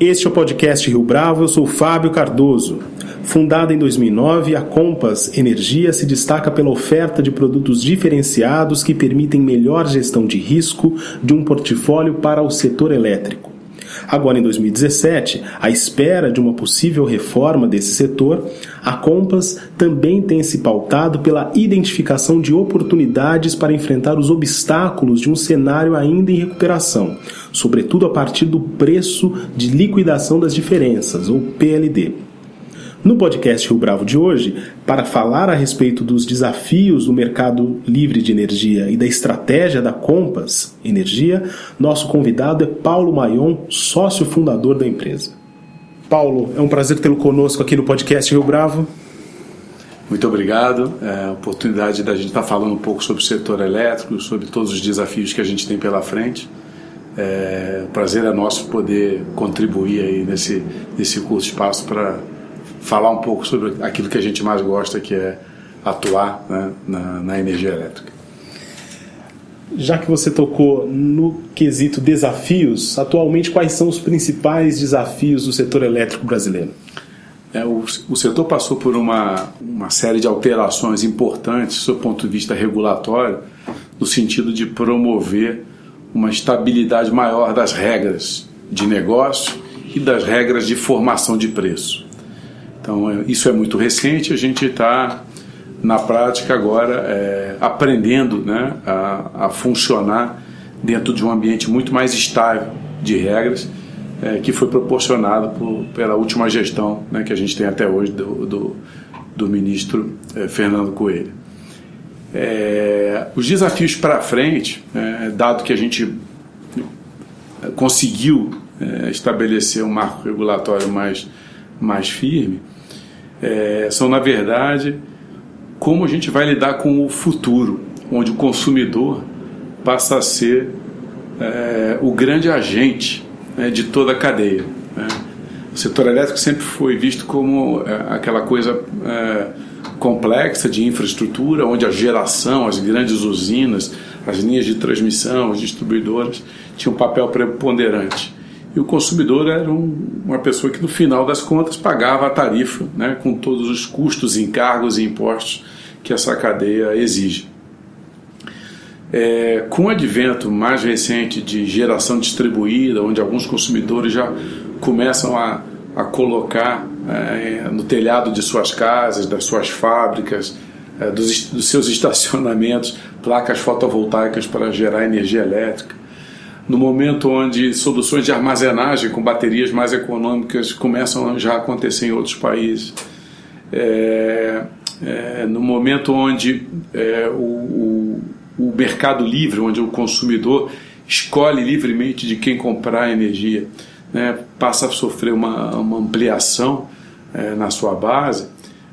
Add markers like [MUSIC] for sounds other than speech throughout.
Este é o podcast Rio Bravo, eu sou Fábio Cardoso. Fundada em 2009, a Compass Energia se destaca pela oferta de produtos diferenciados que permitem melhor gestão de risco de um portfólio para o setor elétrico. Agora, em 2017, à espera de uma possível reforma desse setor, a Compass também tem se pautado pela identificação de oportunidades para enfrentar os obstáculos de um cenário ainda em recuperação, sobretudo a partir do preço de liquidação das diferenças, ou PLD. No podcast Rio Bravo de hoje, para falar a respeito dos desafios do mercado livre de energia e da estratégia da Compass Energia, nosso convidado é Paulo Maion, sócio fundador da empresa. Paulo, é um prazer tê-lo conosco aqui no podcast Rio Bravo. Muito obrigado. É a oportunidade da gente estar falando um pouco sobre o setor elétrico, sobre todos os desafios que a gente tem pela frente. É, o prazer é nosso poder contribuir aí nesse, nesse curto espaço para falar um pouco sobre aquilo que a gente mais gosta, que é atuar né, na, na energia elétrica. Já que você tocou no quesito desafios, atualmente quais são os principais desafios do setor elétrico brasileiro? É, o, o, setor passou por uma, uma série de alterações importantes do ponto de vista regulatório, no sentido de promover uma estabilidade maior das regras de negócio e das regras de formação de preço. Então, é, isso é muito recente, a gente está, na prática, agora é, aprendendo né, a, a, funcionar dentro de um ambiente muito mais estável de regras é, que foi proporcionado por, pela última gestão né, que a gente tem até hoje do, do, do ministro é, Fernando Coelho. É, os desafios para frente, é, dado que a gente conseguiu estabelecer um marco regulatório mais, mais firme, é, são, na verdade, como a gente vai lidar com o futuro, onde o consumidor passa a ser é, o grande agente né, de toda a cadeia. Né? O setor elétrico sempre foi visto como é, aquela coisa é, complexa de infraestrutura, onde a geração, as grandes usinas, as linhas de transmissão, as distribuidoras tinham um papel preponderante e o consumidor era um, uma pessoa que no final das contas pagava a tarifa, né, com todos os custos, encargos e impostos que essa cadeia exige. É, com o advento mais recente de geração distribuída, onde alguns consumidores já começam a, a colocar é, no telhado de suas casas, das suas fábricas, é, dos, dos seus [LAUGHS] estacionamentos, placas fotovoltaicas para gerar energia elétrica no momento onde soluções de armazenagem com baterias mais econômicas começam já a acontecer em outros países. É, é, no momento onde é, o, o, o, mercado livre, onde o consumidor escolhe livremente de quem comprar energia, né, passa a sofrer uma, uma ampliação é, na sua base,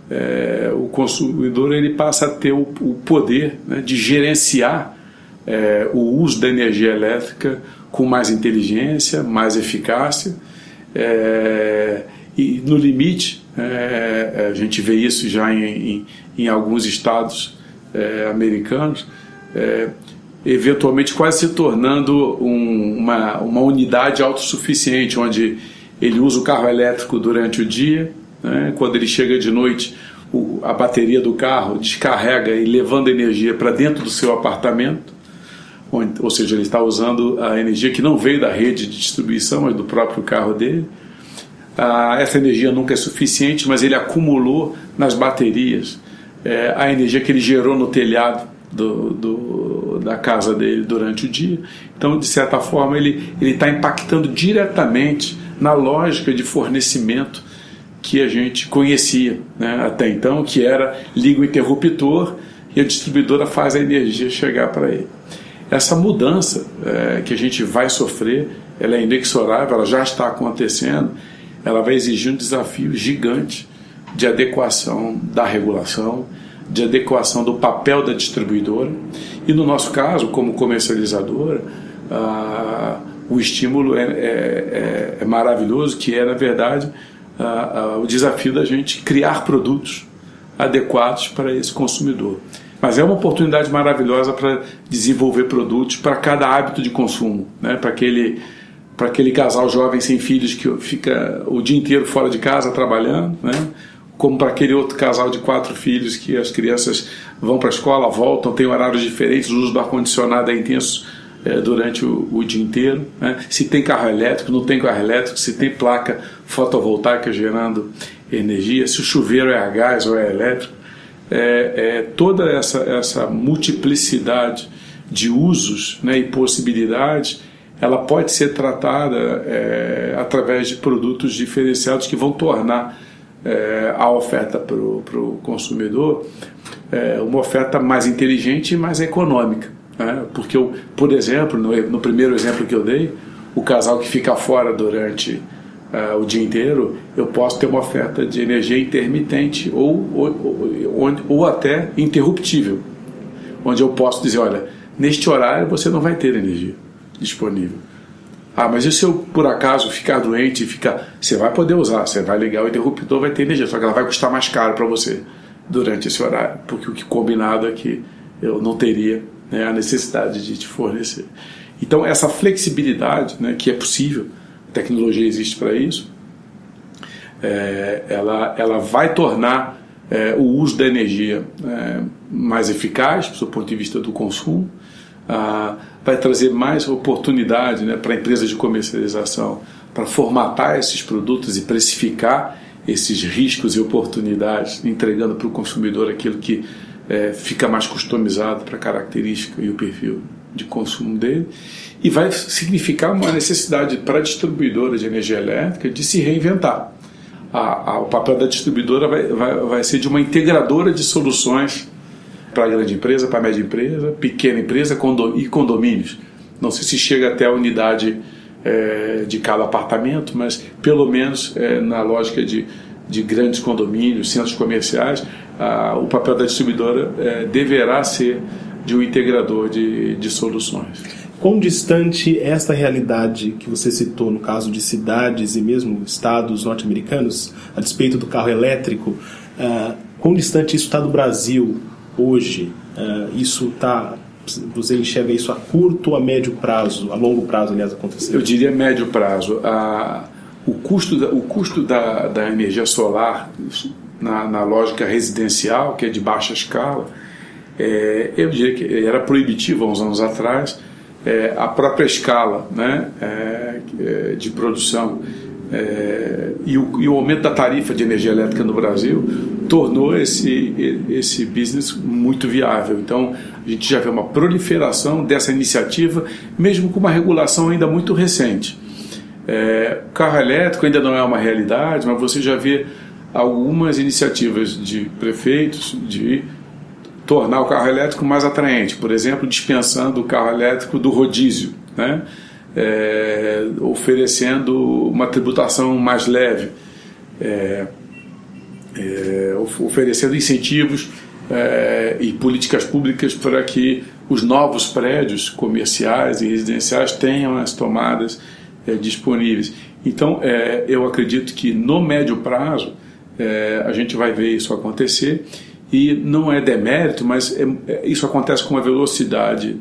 é, o consumidor ele passa a ter o, o poder né, de gerenciar é, o uso da energia elétrica com mais inteligência, mais eficácia. É, e no limite, é, a gente vê isso já em, em, em alguns estados é, americanos, é, eventualmente quase se tornando um, uma, uma unidade autossuficiente, onde ele usa o carro elétrico durante o dia, né, quando ele chega de noite, o, a bateria do carro descarrega e levando energia para dentro do seu apartamento ou seja, ele está usando a energia que não veio da rede de distribuição, mas do próprio carro dele. Ah, essa energia nunca é suficiente, mas ele acumulou nas baterias é, a energia que ele gerou no telhado do, do, da casa dele durante o dia. Então, de certa forma, ele está impactando diretamente na lógica de fornecimento que a gente conhecia né, até então, que era liga o interruptor e a distribuidora faz a energia chegar para ele. Essa mudança é, que a gente vai sofrer, ela é inexorável, ela já está acontecendo, ela vai exigir um desafio gigante de adequação da regulação, de adequação do papel da distribuidora. E no nosso caso, como comercializadora, ah, o estímulo é, é, é, é, maravilhoso, que é, na verdade, ah, ah, o desafio da gente criar produtos adequados para esse consumidor. Mas é uma oportunidade maravilhosa para desenvolver produtos para cada hábito de consumo, né? para aquele para aquele casal jovem sem filhos que fica o dia inteiro fora de casa trabalhando, né? como para aquele outro casal de quatro filhos que as crianças vão para a escola, voltam, têm horários diferentes, o uso do ar-condicionado é intenso é, durante o, o, dia inteiro. Né? Se tem carro elétrico, não tem carro elétrico, se tem placa fotovoltaica gerando energia, se o chuveiro é a gás ou é elétrico. É, é toda essa, essa multiplicidade de usos né, e possibilidades ela pode ser tratada é, através de produtos diferenciados que vão tornar é, a oferta para o consumidor é, uma oferta mais inteligente e mais econômica. Né? Porque, eu, por exemplo, no, no, primeiro exemplo que eu dei, o casal que fica fora durante uh, o dia inteiro, eu posso ter uma oferta de energia intermitente ou, ou, ou, ou até interruptível, onde eu posso dizer: olha, neste horário você não vai ter energia disponível. Ah, mas e se eu por acaso ficar doente e ficar. Você vai poder usar, você vai ligar o interruptor, vai ter energia, só que ela vai custar mais caro para você durante esse horário, porque o que combinado é que eu não teria né, a necessidade de te fornecer. Então, essa flexibilidade, né, que é possível, tecnologia existe para isso, é, ela, ela vai tornar é, o uso da energia é, mais eficaz, do ponto de vista do consumo, ah, vai trazer mais oportunidade né, para empresas de comercialização para formatar esses produtos e precificar esses riscos e oportunidades, entregando para o consumidor aquilo que é, fica mais customizado para a característica e o perfil de consumo dele, e vai significar uma necessidade para a distribuidora de energia elétrica de se reinventar. A, a, o papel da distribuidora vai, vai, vai ser de uma integradora de soluções para a grande empresa, para a média empresa, pequena empresa e condomínios. Não sei se chega até a unidade é, de cada apartamento, mas pelo menos é, na lógica de, de grandes condomínios, centros comerciais, a, o papel da distribuidora é, deverá ser de um integrador de, de soluções. Quão distante esta realidade que você citou no caso de cidades e mesmo estados norte-americanos, a despeito do carro elétrico, uh, quão distante isso está do Brasil hoje? Uh, isso está você enxerga isso a curto ou a médio prazo, a longo prazo, aliás, acontecer? Eu diria médio prazo. A, o custo, da, o custo da, da energia solar, na, na, lógica residencial, que é de baixa escala, é, eu diria que era proibitivo há uns anos atrás. É, a própria escala né, é, é de produção é, e, o, e o aumento da tarifa de energia elétrica no Brasil tornou esse, esse business muito viável. Então, a gente já vê uma proliferação dessa iniciativa, mesmo com uma regulação ainda muito recente. É, o carro elétrico ainda não é uma realidade, mas você já vê algumas iniciativas de prefeitos de tornar o carro elétrico mais atraente, por exemplo, dispensando o carro elétrico do rodízio, né? É, oferecendo uma tributação mais leve. É, é, oferecendo incentivos é, e políticas públicas para que os novos prédios comerciais e residenciais tenham as tomadas é, disponíveis. Então, é, eu acredito que no médio prazo a gente vai ver isso acontecer e não é demérito, mas é, isso acontece com uma velocidade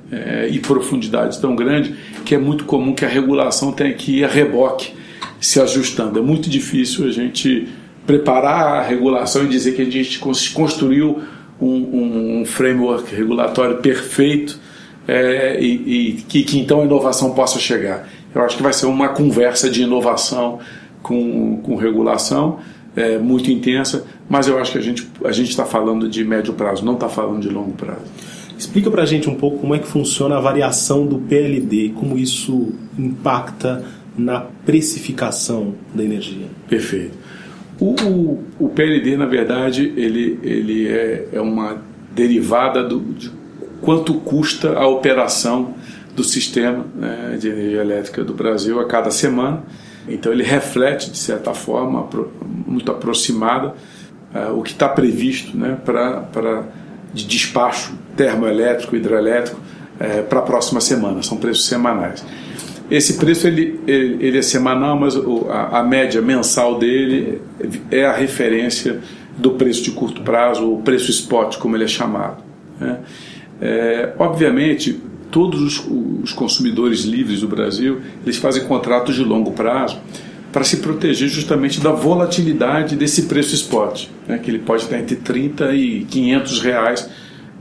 e profundidade tão grande que é muito comum que a regulação tenha que ir a reboque se ajustando. É muito difícil a gente preparar a regulação e dizer que a gente construiu um, um framework regulatório perfeito é, e, e que, que, então a inovação possa chegar. Eu acho que vai ser uma conversa de inovação com, com regulação é, muito intensa, mas eu acho que a gente a gente está falando de médio prazo, não está falando de longo prazo. Explica para a gente um pouco como é que funciona a variação do PLD, como isso impacta na precificação da energia. Perfeito. O, o, o PLD, na verdade, ele, ele é, é uma derivada do, de quanto custa a operação do sistema né, de energia elétrica do Brasil a cada semana. Então ele reflete, de certa forma, muito aproximada, uh, o que está previsto né, para de despacho termoelétrico, hidrelétrico uh, para a próxima semana. São preços semanais. Esse preço ele, ele, ele é semanal, mas a, a, média mensal dele é a referência do preço de curto prazo, o preço spot, como ele é chamado. Né? É, obviamente, todos os, os, consumidores livres do Brasil eles fazem contratos de longo prazo para se proteger justamente da volatilidade desse preço spot, né? que ele pode estar entre 30 e 500 reais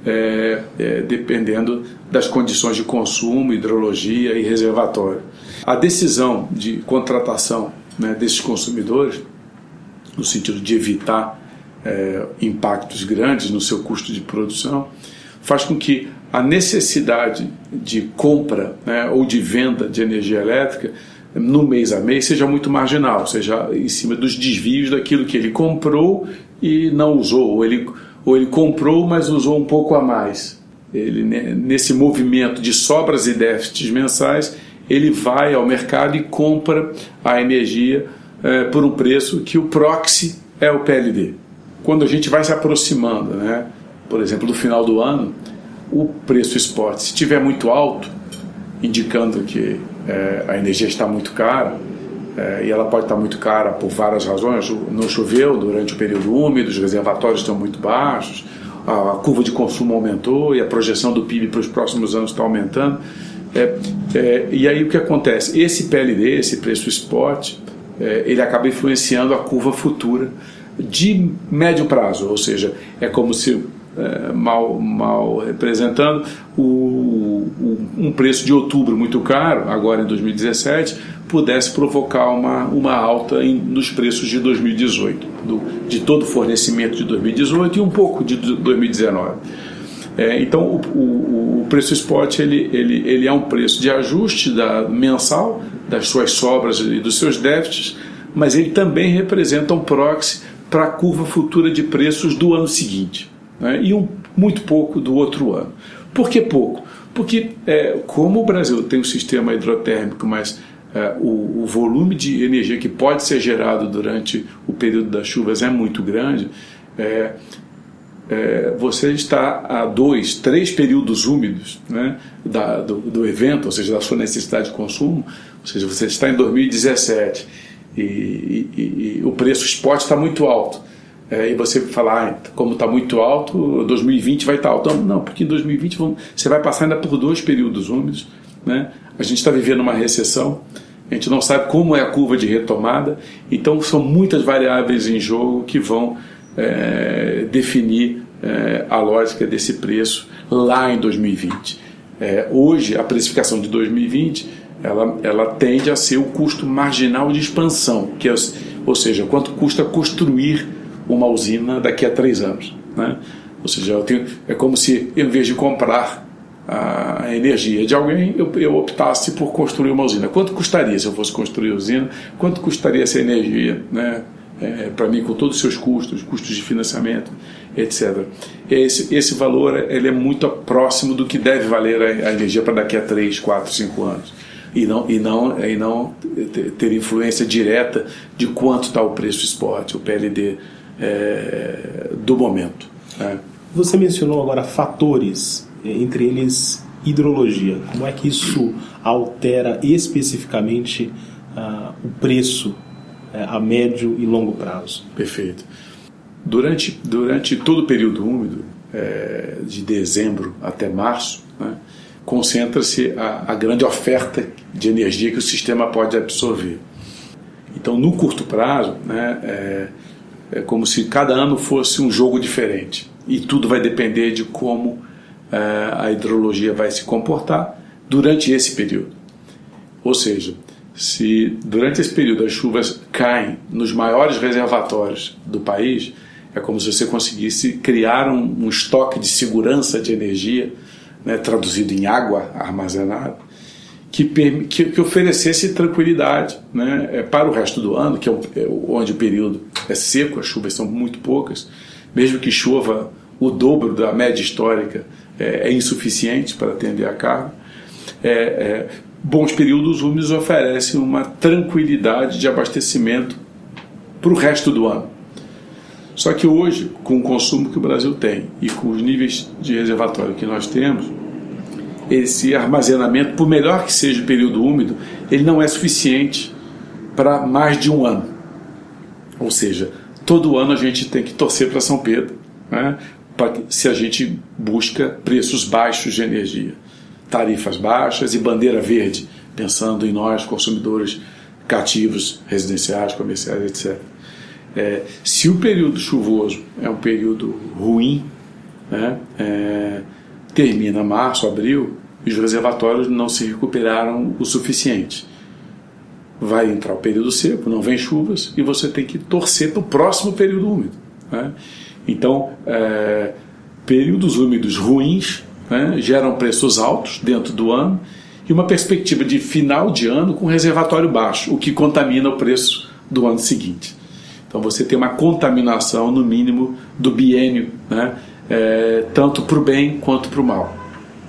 é, é, dependendo das condições de consumo, hidrologia e reservatório. A decisão de contratação né, desses consumidores, no sentido de evitar é, impactos grandes no seu custo de produção, faz com que a necessidade de compra né, ou de venda de energia elétrica no mês a mês seja muito marginal, seja em cima dos desvios daquilo que ele comprou e não usou, ou ele ou ele comprou, mas usou um pouco a mais. Ele, nesse movimento de sobras e déficits mensais, ele vai ao mercado e compra a energia é, por um preço que o proxy é o PLD. Quando a gente vai se aproximando, né, por exemplo, do final do ano, o preço spot, se estiver muito alto, indicando que é, a energia está muito cara, é, e ela pode estar muito cara por várias razões. Não choveu durante o período úmido, os reservatórios estão muito baixos, a, a curva de consumo aumentou e a projeção do PIB para os próximos anos está aumentando. É, é, e aí o que acontece? Esse PLD, esse preço spot, é, ele acaba influenciando a curva futura de médio prazo, ou seja, é como se é, mal, mal representando o, o, um preço de outubro muito caro, agora em 2017, pudesse provocar uma, uma alta em, nos preços de 2018, do, de todo o fornecimento de 2018 e um pouco de 2019. É, então, o, o, o, preço spot ele, ele, ele é um preço de ajuste da, mensal das suas sobras e dos seus déficits, mas ele também representa um proxy para a curva futura de preços do ano seguinte né, e um, muito pouco do outro ano. Por que pouco? Porque, é, como o Brasil tem um sistema hidrotérmico, mas é, o, o, volume de energia que pode ser gerado durante o período das chuvas é muito grande, é, é, você está a dois, três períodos úmidos né, da, do, do, evento, ou seja, da sua necessidade de consumo, ou seja, você está em 2017 e, e, e o preço spot está muito alto. É, e você falar, ah, como está muito alto, 2020 vai estar alto. Não, porque em 2020 você vai passar ainda por dois períodos úmidos. Né? A gente está vivendo uma recessão, a gente não sabe como é a curva de retomada, então são muitas variáveis em jogo que vão é, definir é, a lógica desse preço lá em 2020. É, hoje, a precificação de 2020 ela, ela tende a ser o custo marginal de expansão, que é, ou seja, quanto custa construir uma usina daqui a três anos. Né? Ou seja, eu tenho, é como se, em vez de comprar a energia de alguém, eu, eu optasse por construir uma usina. Quanto custaria se eu fosse construir usina? Quanto custaria essa energia? Né? É, para mim, com todos os seus custos, custos de financiamento, etc. Esse, esse valor ele é muito próximo do que deve valer a, a energia para daqui a 3, 4, 5 anos. E não, e não, e não ter influência direta de quanto está o preço spot, o PLD é, do momento. Né? Você mencionou agora fatores, é, entre eles hidrologia. Como é que isso altera especificamente uh, o preço uh, a médio e longo prazo? Perfeito. Durante, durante todo o período úmido, é, de dezembro até março, né, concentra-se a, a, grande oferta de energia que o sistema pode absorver. Então, no curto prazo, né, é, é como se cada ano fosse um jogo diferente e tudo vai depender de como é, a hidrologia vai se comportar durante esse período. Ou seja, se durante esse período as chuvas caem nos maiores reservatórios do país, é como se você conseguisse criar um, um estoque de segurança de energia, né, traduzido em água armazenada, que, que, que oferecesse tranquilidade né, é, para o resto do ano, que é, é onde o período é seco, as chuvas são muito poucas, mesmo que chova o dobro da média histórica, é, é insuficiente para atender a carga. É, é, bons períodos úmidos oferecem uma tranquilidade de abastecimento para o resto do ano. Só que hoje, com o consumo que o Brasil tem e com os níveis de reservatório que nós temos, esse armazenamento, por melhor que seja o período úmido, ele não é suficiente para mais de um ano. Ou seja, todo ano a gente tem que torcer para São Pedro, né, se a gente busca preços baixos de energia, tarifas baixas e bandeira verde, pensando em nós, consumidores cativos, residenciais, comerciais, etc. É, se o período chuvoso é um período ruim, né, é, termina março, abril, e os reservatórios não se recuperaram o suficiente. Vai entrar o período seco, não vem chuvas, e você tem que torcer para o próximo período úmido. Né? Então, é, períodos úmidos ruins né, geram preços altos dentro do ano e uma perspectiva de final de ano com reservatório baixo, o que contamina o preço do ano seguinte. Então você tem uma contaminação, no mínimo, do biênio, né? É, tanto para o bem quanto para o mal.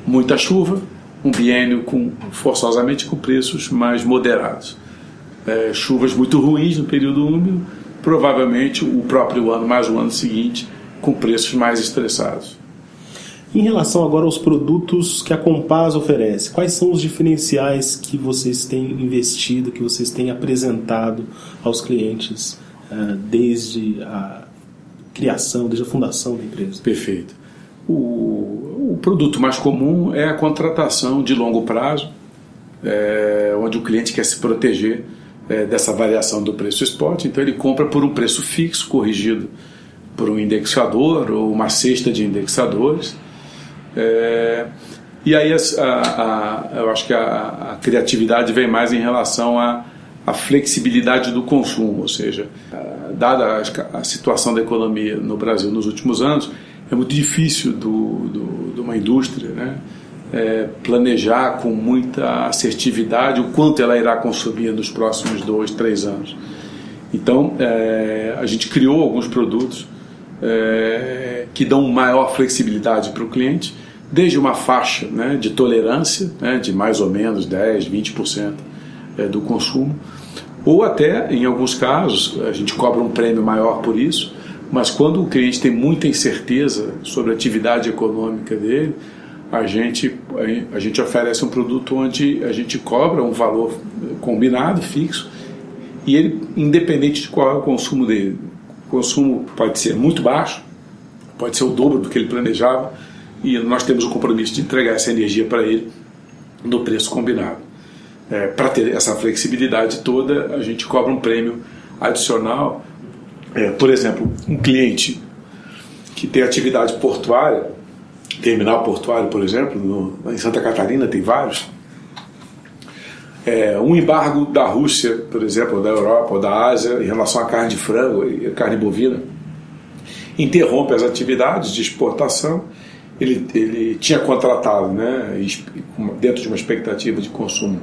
Muita chuva, um biênio com, forçosamente com preços mais moderados. É, chuvas muito ruins no período úmido, provavelmente o próprio ano, mais o ano seguinte, com preços mais estressados. Em relação agora aos produtos que a Compaz oferece, quais são os diferenciais que vocês têm investido, que vocês têm apresentado aos clientes? Ah, desde a criação, desde a fundação da empresa. Perfeito. O, o produto mais comum é a contratação de longo prazo, é, onde o cliente quer se proteger é, dessa variação do preço spot, então ele compra por um preço fixo, corrigido por um indexador ou uma cesta de indexadores. É, e aí a, a, a, eu acho que a, criatividade vem mais em relação a flexibilidade do consumo, ou seja, dada a situação da economia no Brasil nos últimos anos, é muito difícil do, do, de uma indústria né, é, planejar com muita assertividade o quanto ela irá consumir nos próximos dois, três anos. Então, é, a gente criou alguns produtos é, que dão maior flexibilidade para o cliente, desde uma faixa né, de tolerância né, de mais ou menos 10, 20% é, do consumo, ou até, em alguns casos, a gente cobra um prêmio maior por isso, mas quando o cliente tem muita incerteza sobre a atividade econômica dele, a gente, a gente oferece um produto onde a gente cobra um valor combinado, fixo, e ele, independente de qual é o consumo dele, o consumo pode ser muito baixo, pode ser o dobro do que ele planejava, e nós temos o compromisso de entregar essa energia para ele no preço combinado é, para ter essa flexibilidade toda, a gente cobra um prêmio adicional. É, por exemplo, um cliente que tem atividade portuária, terminal portuário, por exemplo, no, em Santa Catarina tem vários. É, um embargo da Rússia, por exemplo, ou da Europa ou da Ásia em relação à carne de frango e carne bovina interrompe as atividades de exportação. Ele, ele tinha contratado, né, dentro de uma expectativa de consumo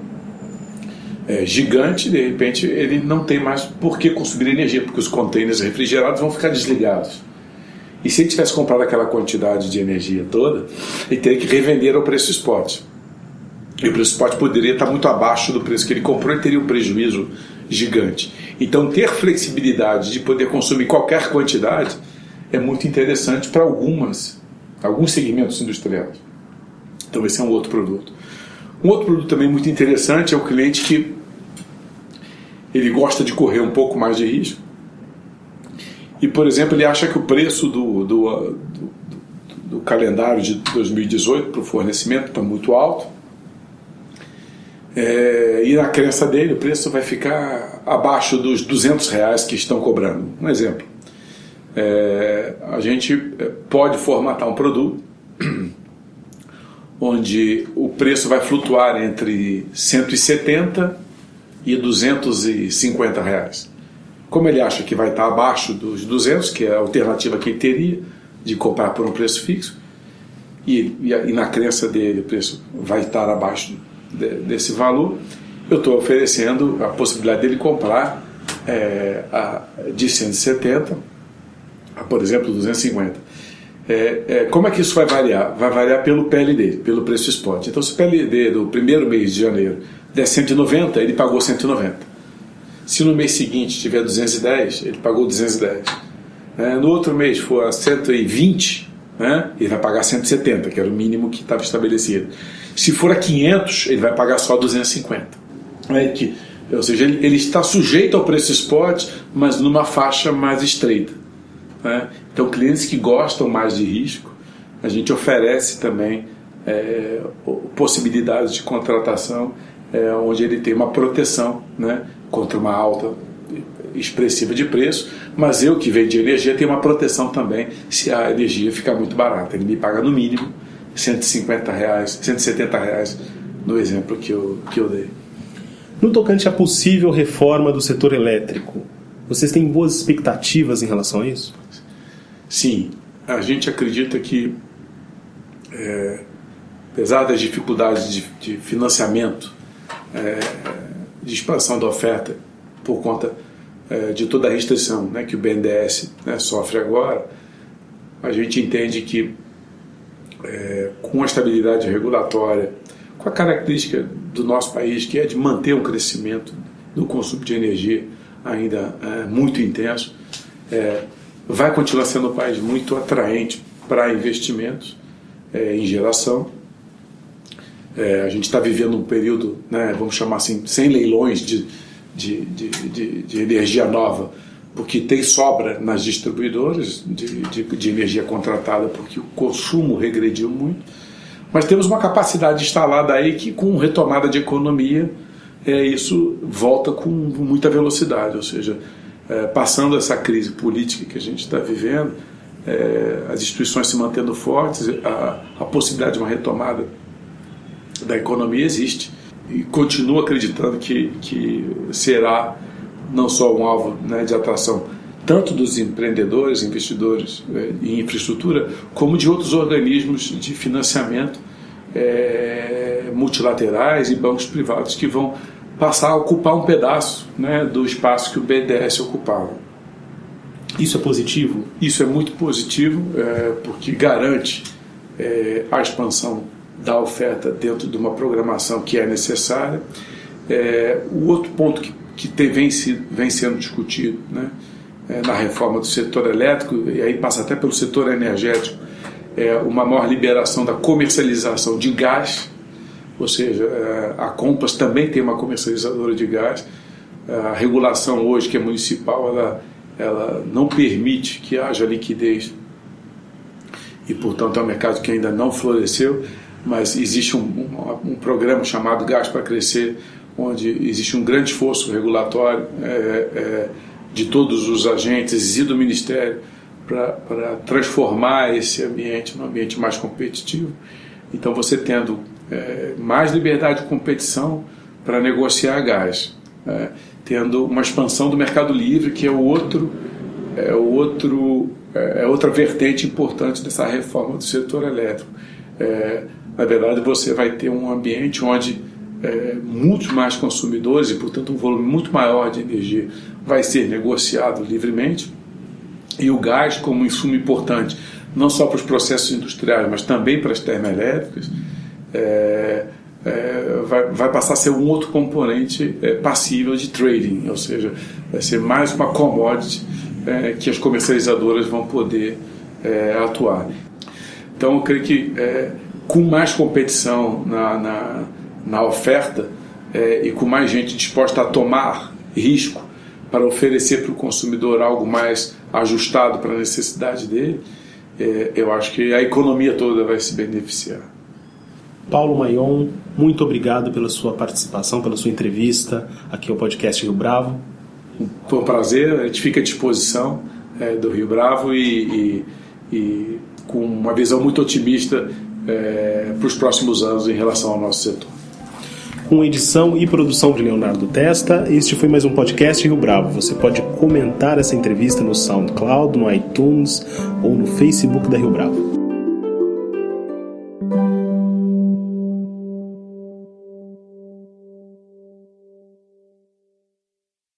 é, gigante, de repente ele não tem mais por que consumir energia, porque os containers refrigerados vão ficar desligados. E se ele tivesse comprado aquela quantidade de energia toda, ele teria que revender ao preço spot. E o preço spot poderia estar muito abaixo do preço que ele comprou e teria um prejuízo gigante. Então, ter flexibilidade de poder consumir qualquer quantidade é muito interessante para algumas, alguns segmentos industriais. Então, esse é um outro produto. Um outro produto também muito interessante é o cliente que ele gosta de correr um pouco mais de risco. E, por exemplo, ele acha que o preço do, do, do, do calendário de 2018 para o fornecimento está muito alto. É, e na crença dele, o preço vai ficar abaixo dos 200 reais que estão cobrando. Um exemplo. É, a gente é, pode formatar um produto [CLEARS THROAT] onde o preço vai flutuar entre 170 e 250 reais. Como ele acha que vai estar abaixo dos 200, que é a alternativa que ele teria de comprar por um preço fixo, e, e, e na crença dele o preço vai estar abaixo de, desse valor, eu estou oferecendo a possibilidade dele comprar é, a, de 170 a, por exemplo, 250. É, é, como é que isso vai variar? Vai variar pelo PLD, pelo preço spot. Então, se o PLD do primeiro mês de janeiro der 190, ele pagou 190. Se no mês seguinte tiver 210, ele pagou 210. né, no outro mês for a 120, né, ele vai pagar 170, que era o mínimo que estava estabelecido. Se for a 500, ele vai pagar só 250. É que, ou seja, ele, ele está sujeito ao preço spot, mas numa faixa mais estreita. Né? Então, clientes que gostam mais de risco, a gente oferece também é, possibilidades de contratação é, onde ele tem uma proteção né, contra uma alta expressiva de preço, mas eu que vendo de energia tenho uma proteção também se a energia ficar muito barata. Ele me paga no mínimo 150 reais, 170 reais no exemplo que eu, que eu dei. No tocante à possível reforma do setor elétrico, vocês têm boas expectativas em relação a isso? Sim, a gente acredita que, é, apesar das dificuldades de, de financiamento, é, de expansão da oferta por conta é, de toda a restrição né, que o BNDES né, sofre agora, a gente entende que é, com a estabilidade regulatória, com a característica do nosso país, que é de manter um crescimento do consumo de energia ainda é, muito intenso, é, vai continuar sendo um país muito atraente para investimentos é, em geração. É, a gente está vivendo um período, né, vamos chamar assim, sem leilões de de, de, de, de energia nova, porque tem sobra nas distribuidoras de, de, de, energia contratada, porque o consumo regrediu muito. Mas temos uma capacidade instalada aí que, com retomada de economia, é, isso volta com muita velocidade. Ou seja, é, passando essa crise política que a gente está vivendo, é, as instituições se mantendo fortes, a, a possibilidade de uma retomada da economia existe e continuo acreditando que, que será não só um alvo né, de atração tanto dos empreendedores, investidores é, em infraestrutura, como de outros organismos de financiamento é, multilaterais e bancos privados que vão passar a ocupar um pedaço né, do espaço que o BDS ocupava. Isso é positivo? Isso é muito positivo, é, porque garante é, a expansão da oferta dentro de uma programação que é necessária. É, o outro ponto que, que tem, vem, vem sendo discutido né, é, na reforma do setor elétrico, e aí passa até pelo setor energético, é uma maior liberação da comercialização de gás, ou seja, é, a Compass também tem uma comercializadora de gás. A regulação hoje, que é municipal, ela, ela não permite que haja liquidez e, portanto, é um mercado que ainda não floresceu mas existe um, um, um programa chamado Gás para Crescer, onde existe um grande esforço regulatório é, é, de todos os agentes e do Ministério para transformar esse ambiente num ambiente mais competitivo. Então, você tendo é, mais liberdade de competição para negociar gás, é, tendo uma expansão do mercado livre, que é o outro, é outro, é, é outra vertente importante dessa reforma do setor elétrico. É, na verdade, você vai ter um ambiente onde é, muitos mais consumidores e, portanto, um volume muito maior de energia vai ser negociado livremente. E o gás, como insumo importante, não só para os processos industriais, mas também para as termoelétricas, é, é, vai, vai, passar a ser um outro componente é, passível de trading, ou seja, vai ser mais uma commodity é, que as comercializadoras vão poder é, atuar. Então, eu creio que com mais competição na, na, na oferta é, e com mais gente disposta a tomar risco para oferecer para o consumidor algo mais ajustado para a necessidade dele, é, eu acho que a economia toda vai se beneficiar. Paulo Maion, muito obrigado pela sua participação, pela sua entrevista aqui ao podcast Rio Bravo. Foi um prazer, a gente fica à disposição é, do Rio Bravo e, e, e com uma visão muito otimista é, para os próximos anos em relação ao nosso setor. Com edição e produção de Leonardo Testa, este foi mais um podcast Rio Bravo. Você pode comentar essa entrevista no SoundCloud, no iTunes ou no Facebook da Rio Bravo.